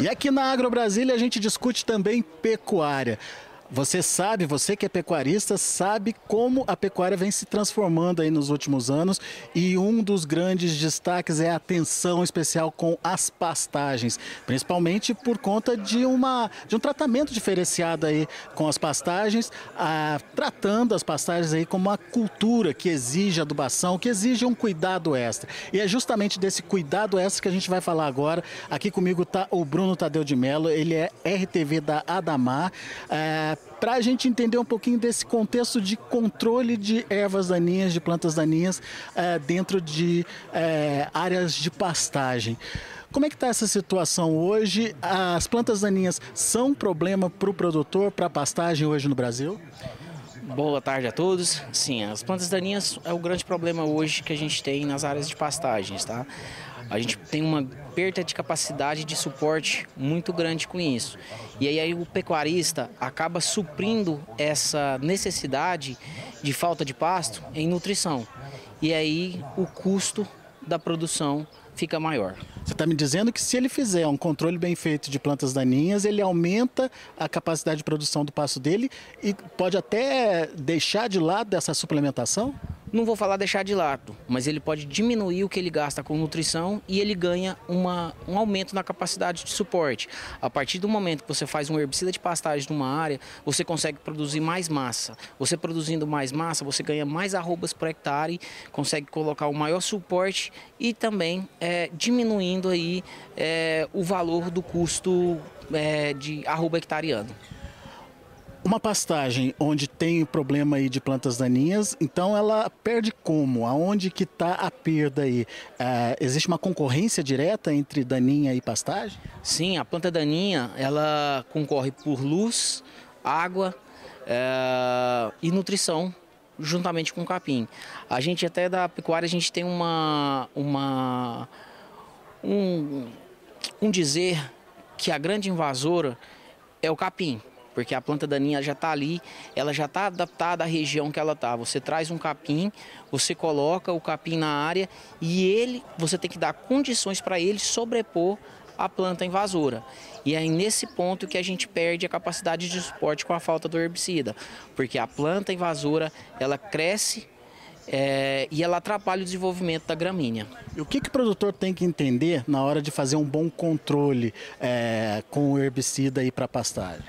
E aqui na Agro Brasília a gente discute também pecuária. Você sabe, você que é pecuarista, sabe como a pecuária vem se transformando aí nos últimos anos e um dos grandes destaques é a atenção especial com as pastagens, principalmente por conta de, uma, de um tratamento diferenciado aí com as pastagens, a, tratando as pastagens aí como uma cultura que exige adubação, que exige um cuidado extra. E é justamente desse cuidado extra que a gente vai falar agora. Aqui comigo está o Bruno Tadeu de Mello, ele é RTV da Adamar. É, para a gente entender um pouquinho desse contexto de controle de ervas daninhas, de plantas daninhas é, dentro de é, áreas de pastagem. Como é que está essa situação hoje? As plantas daninhas são um problema para o produtor, para a pastagem hoje no Brasil? Boa tarde a todos. Sim, as plantas daninhas é o grande problema hoje que a gente tem nas áreas de pastagens, tá? A gente tem uma perda de capacidade de suporte muito grande com isso. E aí, aí o pecuarista acaba suprindo essa necessidade de falta de pasto em nutrição. E aí o custo da produção fica maior. Você está me dizendo que se ele fizer um controle bem feito de plantas daninhas, ele aumenta a capacidade de produção do pasto dele e pode até deixar de lado dessa suplementação? Não vou falar deixar de lado, mas ele pode diminuir o que ele gasta com nutrição e ele ganha uma, um aumento na capacidade de suporte. A partir do momento que você faz um herbicida de pastagem numa área, você consegue produzir mais massa. Você produzindo mais massa, você ganha mais arrobas por hectare, consegue colocar um maior suporte e também é, diminuindo aí é, o valor do custo é, de arroba hectareano. Uma pastagem onde tem problema aí de plantas daninhas, então ela perde como? Aonde que está a perda aí? É, existe uma concorrência direta entre daninha e pastagem? Sim, a planta daninha ela concorre por luz, água é, e nutrição juntamente com o capim. A gente até da pecuária a gente tem uma, uma um, um dizer que a grande invasora é o capim porque a planta daninha já está ali, ela já está adaptada à região que ela está. Você traz um capim, você coloca o capim na área e ele, você tem que dar condições para ele sobrepor a planta invasora. E é nesse ponto que a gente perde a capacidade de suporte com a falta do herbicida, porque a planta invasora ela cresce é, e ela atrapalha o desenvolvimento da gramínea. E o que, que o produtor tem que entender na hora de fazer um bom controle é, com o herbicida para pastagem?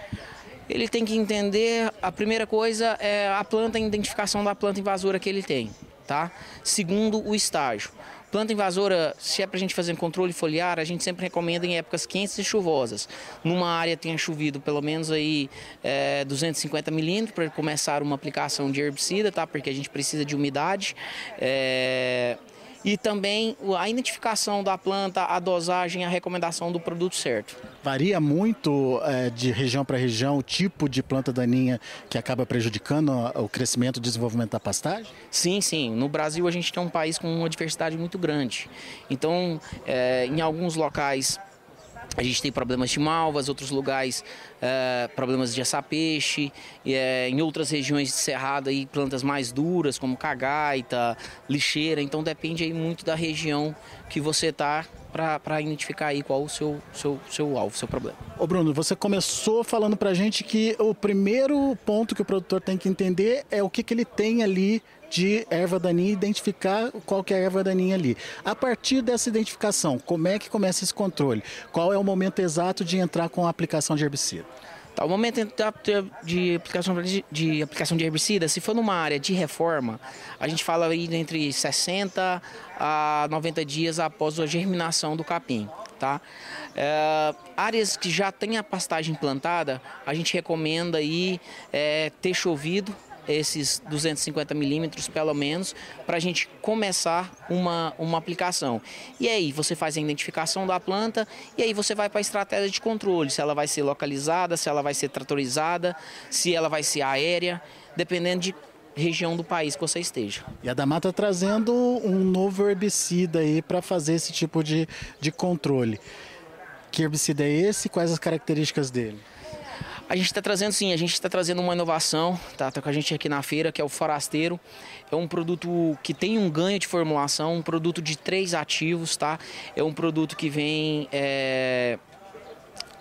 Ele tem que entender, a primeira coisa é a planta, a identificação da planta invasora que ele tem, tá? Segundo, o estágio. Planta invasora, se é para a gente fazer controle foliar, a gente sempre recomenda em épocas quentes e chuvosas. Numa área tenha chovido pelo menos aí é, 250 milímetros para começar uma aplicação de herbicida, tá? Porque a gente precisa de umidade. É, e também a identificação da planta, a dosagem, a recomendação do produto certo. Varia muito é, de região para região o tipo de planta daninha que acaba prejudicando o crescimento e desenvolvimento da pastagem? Sim, sim. No Brasil a gente tem um país com uma diversidade muito grande. Então, é, em alguns locais a gente tem problemas de malvas, outros lugares é, problemas de assar-peixe, é, em outras regiões de cerrado aí plantas mais duras como cagaita, lixeira, então depende aí muito da região que você está para identificar aí qual o seu, seu, seu alvo, seu problema. Ô Bruno, você começou falando para a gente que o primeiro ponto que o produtor tem que entender é o que, que ele tem ali de erva daninha, identificar qual que é a erva daninha ali. A partir dessa identificação, como é que começa esse controle? Qual é o momento exato de entrar com a aplicação de herbicida? Tá, o momento de aplicação de, aplicação de herbicida, se for numa área de reforma, a gente fala aí entre 60 a 90 dias após a germinação do capim. Tá? É, áreas que já têm a pastagem plantada, a gente recomenda aí é, ter chovido esses 250 milímetros pelo menos para a gente começar uma, uma aplicação. E aí você faz a identificação da planta e aí você vai para a estratégia de controle, se ela vai ser localizada, se ela vai ser tratorizada, se ela vai ser aérea, dependendo de região do país que você esteja. E a Damata está trazendo um novo herbicida aí para fazer esse tipo de, de controle. Que herbicida é esse? Quais as características dele? A gente está trazendo sim, a gente está trazendo uma inovação, tá? tá com a gente aqui na feira, que é o Forasteiro. É um produto que tem um ganho de formulação, um produto de três ativos, tá? É um produto que vem é,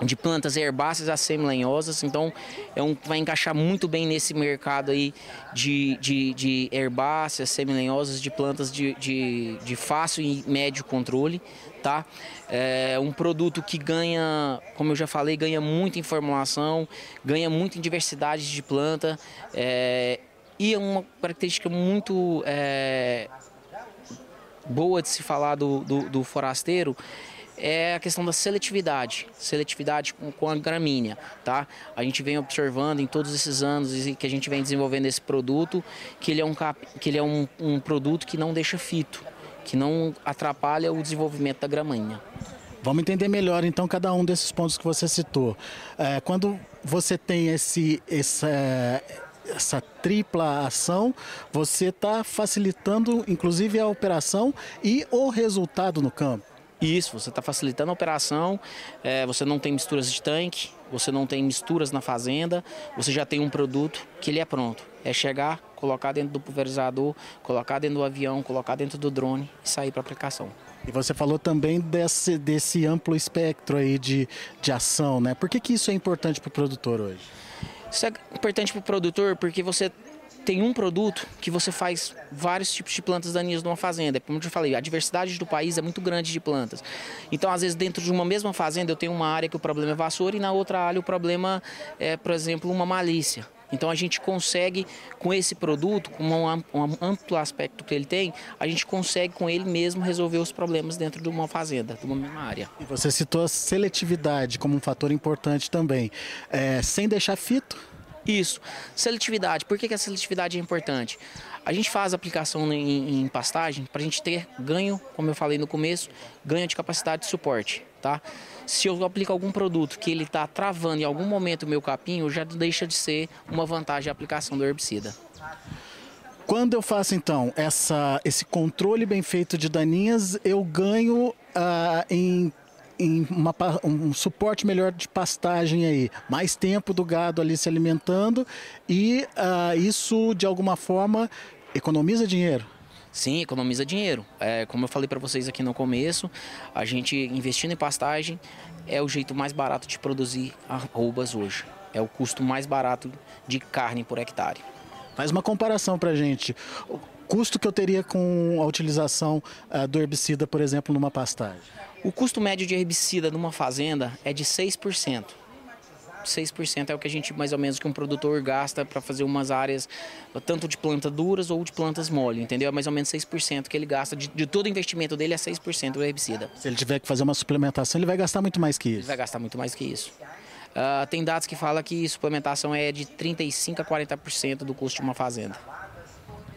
de plantas herbáceas a semi-lenhosas, então é um, vai encaixar muito bem nesse mercado aí de, de, de herbáceas, semi-lenhosas, de plantas de, de, de, fácil e médio controle, tá? É um produto que ganha, como eu já falei, ganha muito em formulação, ganha muito em diversidade de planta é, e é uma característica muito é, boa de se falar do, do, do forasteiro é a questão da seletividade, seletividade com, com, a gramínea, tá? A gente vem observando em todos esses anos que a gente vem desenvolvendo esse produto, que ele é um, que ele é um, um produto que não deixa fito, que não atrapalha o desenvolvimento da gramínea. Vamos entender melhor então cada um desses pontos que você citou. É, quando você tem esse, essa, essa tripla ação, você está facilitando inclusive a operação e o resultado no campo. Isso, você está facilitando a operação, é, você não tem misturas de tanque, você não tem misturas na fazenda, você já tem um produto que ele é pronto. É chegar, colocar dentro do pulverizador, colocar dentro do avião, colocar dentro do drone e sair para aplicação. E você falou também desse, desse amplo espectro aí de, de ação, né? Por que, que isso é importante para o produtor hoje? Isso é importante para o produtor porque você tem um produto que você faz vários tipos de plantas daninhas numa fazenda. Como eu já falei, a diversidade do país é muito grande de plantas. Então, às vezes, dentro de uma mesma fazenda, eu tenho uma área que o problema é vassoura e na outra área o problema é, por exemplo, uma malícia. Então a gente consegue, com esse produto, com um, amplo aspecto que ele tem, a gente consegue com ele mesmo resolver os problemas dentro de uma fazenda, de uma mesma área. E você citou a seletividade como um fator importante também. É, sem deixar fito, isso. Seletividade. Por que, que a seletividade é importante? A gente faz aplicação em, em pastagem para a gente ter ganho, como eu falei no começo, ganho de capacidade de suporte, tá? Se eu aplico algum produto que ele está travando em algum momento o meu capim, já deixa de ser uma vantagem a aplicação do herbicida. Quando eu faço então essa, esse controle bem feito de daninhas, eu ganho uh, em em uma, um suporte melhor de pastagem aí, mais tempo do gado ali se alimentando e uh, isso de alguma forma economiza dinheiro. Sim, economiza dinheiro. É, como eu falei para vocês aqui no começo, a gente investindo em pastagem é o jeito mais barato de produzir arrobas hoje. É o custo mais barato de carne por hectare. Faz uma comparação para gente. O custo que eu teria com a utilização uh, do herbicida, por exemplo, numa pastagem. O custo médio de herbicida numa fazenda é de 6%. 6% é o que a gente mais ou menos que um produtor gasta para fazer umas áreas tanto de plantas duras ou de plantas mole, entendeu? É mais ou menos 6% que ele gasta de, de todo o investimento dele é 6% do herbicida. Se ele tiver que fazer uma suplementação, ele vai gastar muito mais que isso. Ele vai gastar muito mais que isso. Uh, tem dados que falam que suplementação é de 35 a 40% do custo de uma fazenda.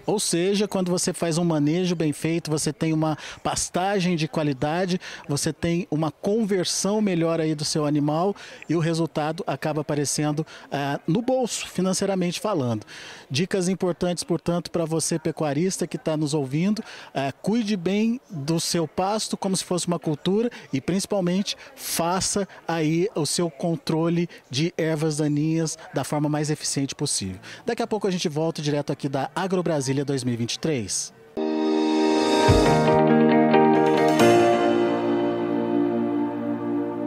Ou seja, quando você faz um manejo bem feito, você tem uma pastagem de qualidade, você tem uma conversão melhor aí do seu animal e o resultado acaba aparecendo ah, no bolso, financeiramente falando. Dicas importantes, portanto, para você pecuarista que está nos ouvindo, ah, cuide bem do seu pasto como se fosse uma cultura e principalmente faça aí o seu controle de ervas daninhas da forma mais eficiente possível. Daqui a pouco a gente volta direto aqui da Agrobrasil Brasília 2023.